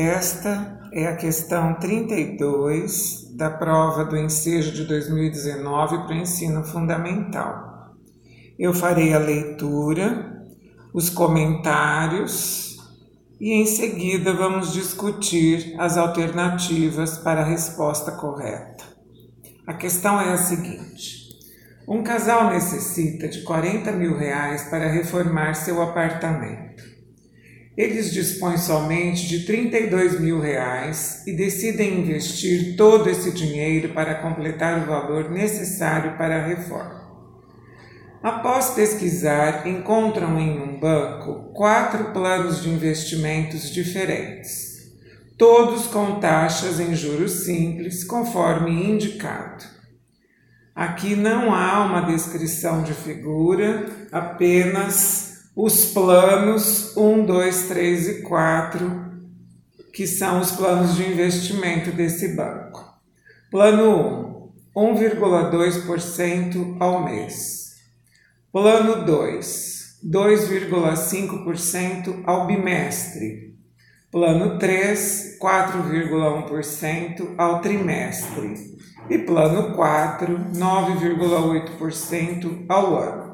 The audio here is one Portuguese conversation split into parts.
Esta é a questão 32 da prova do ensejo de 2019 para o ensino fundamental. Eu farei a leitura, os comentários e em seguida vamos discutir as alternativas para a resposta correta. A questão é a seguinte: um casal necessita de 40 mil reais para reformar seu apartamento. Eles dispõem somente de 32 mil reais e decidem investir todo esse dinheiro para completar o valor necessário para a reforma. Após pesquisar, encontram em um banco quatro planos de investimentos diferentes, todos com taxas em juros simples, conforme indicado. Aqui não há uma descrição de figura, apenas os planos 1, 2, 3 e 4, que são os planos de investimento desse banco. Plano 1, 1,2% ao mês. Plano 2, 2,5% ao bimestre. Plano 3, 4,1% ao trimestre e plano 4, 9,8% ao ano.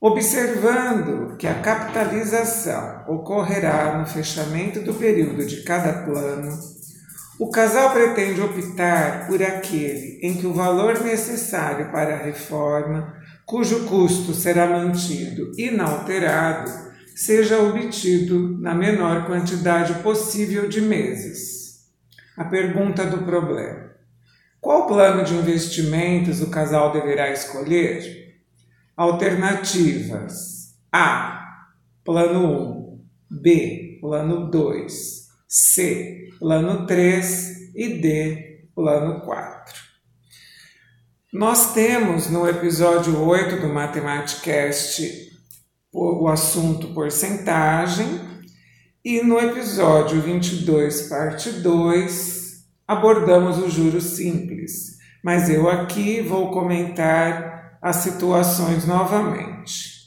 Observando que a capitalização ocorrerá no fechamento do período de cada plano, o casal pretende optar por aquele em que o valor necessário para a reforma, cujo custo será mantido inalterado, seja obtido na menor quantidade possível de meses. A pergunta do problema: qual plano de investimentos o casal deverá escolher? Alternativas: A. Plano 1, B. Plano 2, C. Plano 3 e D. Plano 4. Nós temos no episódio 8 do Matematicast o assunto porcentagem e no episódio 22, parte 2, abordamos o juros simples, mas eu aqui vou comentar as situações novamente.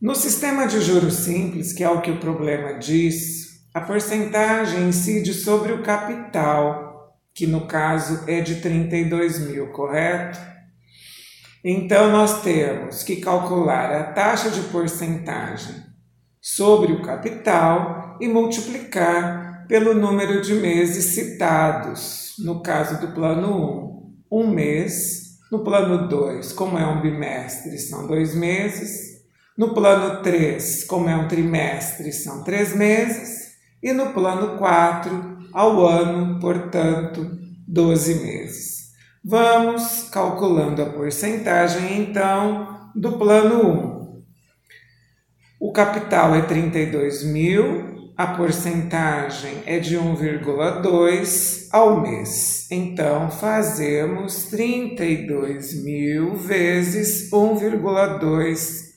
No sistema de juros simples, que é o que o problema diz, a porcentagem incide sobre o capital, que no caso é de 32 mil, correto? Então, nós temos que calcular a taxa de porcentagem sobre o capital e multiplicar pelo número de meses citados, no caso do plano 1, um mês, no plano 2, como é um bimestre, são dois meses, no plano 3, como é um trimestre, são três meses, e no plano 4, ao ano, portanto, 12 meses. Vamos calculando a porcentagem, então, do plano 1. O capital é 32 mil, a porcentagem é de 1,2 ao mês. Então, fazemos 32 mil vezes 1,2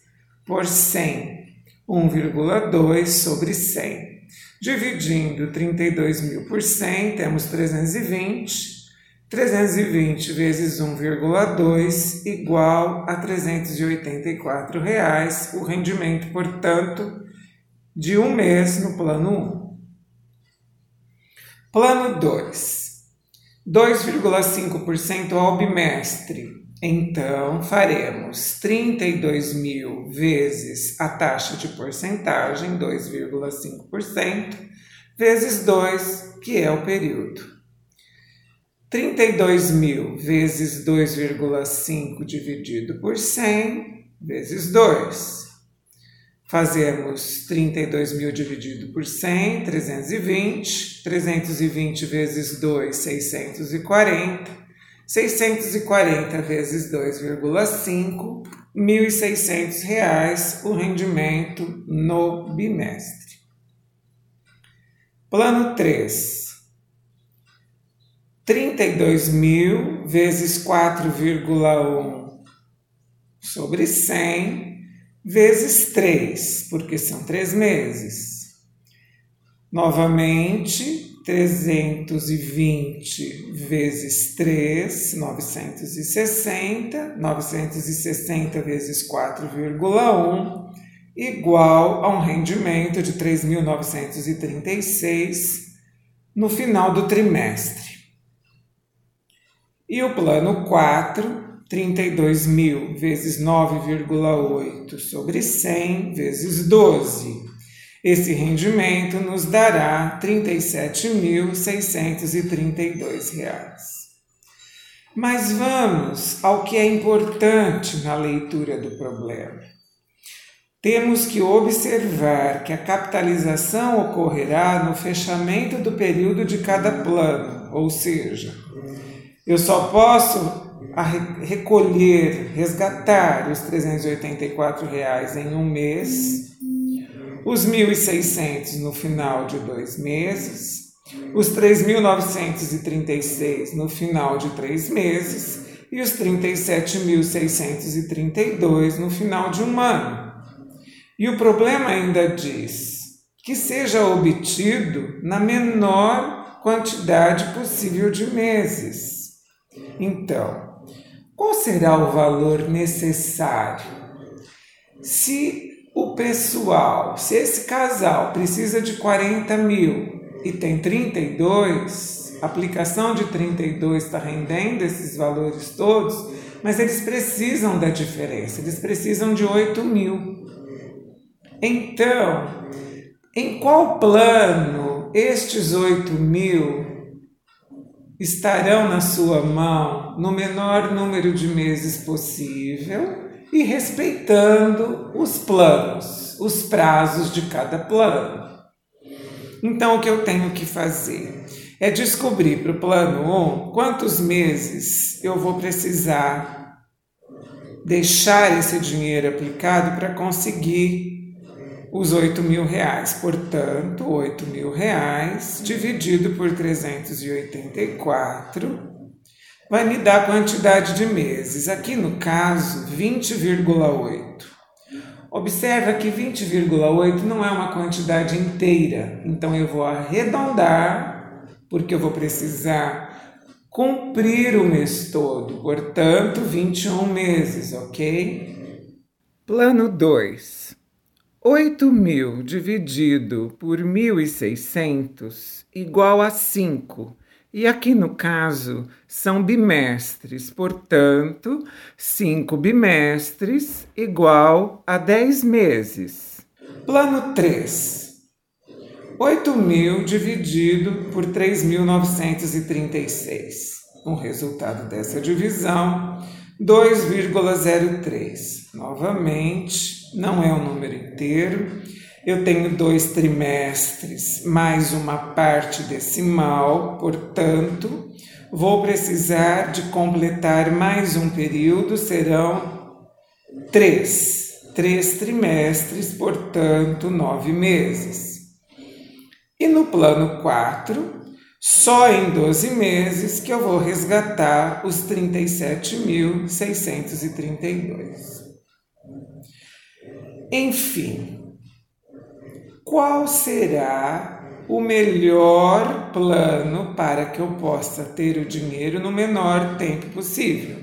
por 100. 1,2 sobre 100. Dividindo 32 mil por 100, temos 320. 320 vezes 1,2 igual a 384 reais. O rendimento, portanto, de um mês no plano 1. Plano 2, 2,5% ao bimestre. Então, faremos 32 mil vezes a taxa de porcentagem, 2,5%, vezes 2, que é o período. 32 mil vezes 2,5 dividido por 100, vezes 2. Fazemos 32 mil dividido por 100, 320. 320 vezes 2, 640. 640 vezes 2,5, R$ 1.600 o rendimento no bimestre. Plano 3. 32 mil vezes 4,1 sobre 100 vezes 3, porque são três meses. Novamente, 320 vezes 3, 960. 960 vezes 4,1, igual a um rendimento de 3.936 no final do trimestre. E o plano 4, 32 mil vezes 9,8 sobre 100 vezes 12. Esse rendimento nos dará R$ 37.632. Mas vamos ao que é importante na leitura do problema. Temos que observar que a capitalização ocorrerá no fechamento do período de cada plano, ou seja, eu só posso recolher, resgatar os 384 reais em um mês, os 1.600 no final de dois meses os 3.936 no final de três meses e os 37.632 no final de um ano. E o problema ainda diz que seja obtido na menor quantidade possível de meses. Então, qual será o valor necessário? Se o pessoal, se esse casal precisa de 40 mil e tem 32, a aplicação de 32 está rendendo esses valores todos, mas eles precisam da diferença, eles precisam de 8 mil. Então, em qual plano estes 8 mil estarão na sua mão no menor número de meses possível e respeitando os planos, os prazos de cada plano? Então, o que eu tenho que fazer é descobrir para o plano 1 quantos meses eu vou precisar deixar esse dinheiro aplicado para conseguir os 8 mil reais. Portanto, 8 mil reais dividido por 384 vai me dar a quantidade de meses. Aqui no caso, 20,8. Observa que 20,8 não é uma quantidade inteira, então eu vou arredondar, porque eu vou precisar cumprir o mês todo, portanto, 21 meses, ok? Plano 2. 8 mil dividido por 1.600 igual a 5 e aqui no caso são bimestres, portanto, 5 bimestres igual a 10 meses. Plano 3. 8 mil dividido por 3.936. O resultado dessa divisão, 2,03. Novamente, não é um número inteiro eu tenho dois trimestres mais uma parte decimal, portanto, vou precisar de completar mais um período, serão três. Três trimestres, portanto, nove meses. E no plano 4, só em 12 meses que eu vou resgatar os 37.632. Enfim, qual será o melhor plano para que eu possa ter o dinheiro no menor tempo possível.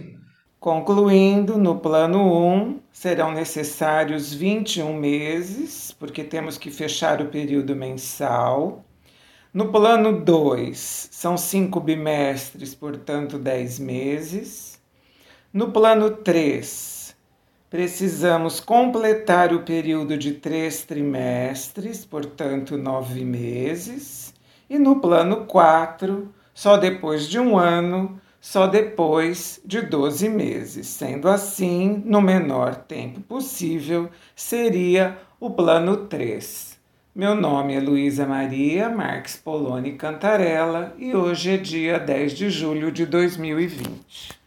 Concluindo, no plano 1 serão necessários 21 meses, porque temos que fechar o período mensal. No plano 2 são 5 bimestres, portanto 10 meses. No plano 3 precisamos completar o período de três trimestres, portanto, nove meses, e no plano 4, só depois de um ano, só depois de 12 meses. Sendo assim, no menor tempo possível, seria o plano 3. Meu nome é Luísa Maria Marques Poloni Cantarella e hoje é dia 10 de julho de 2020.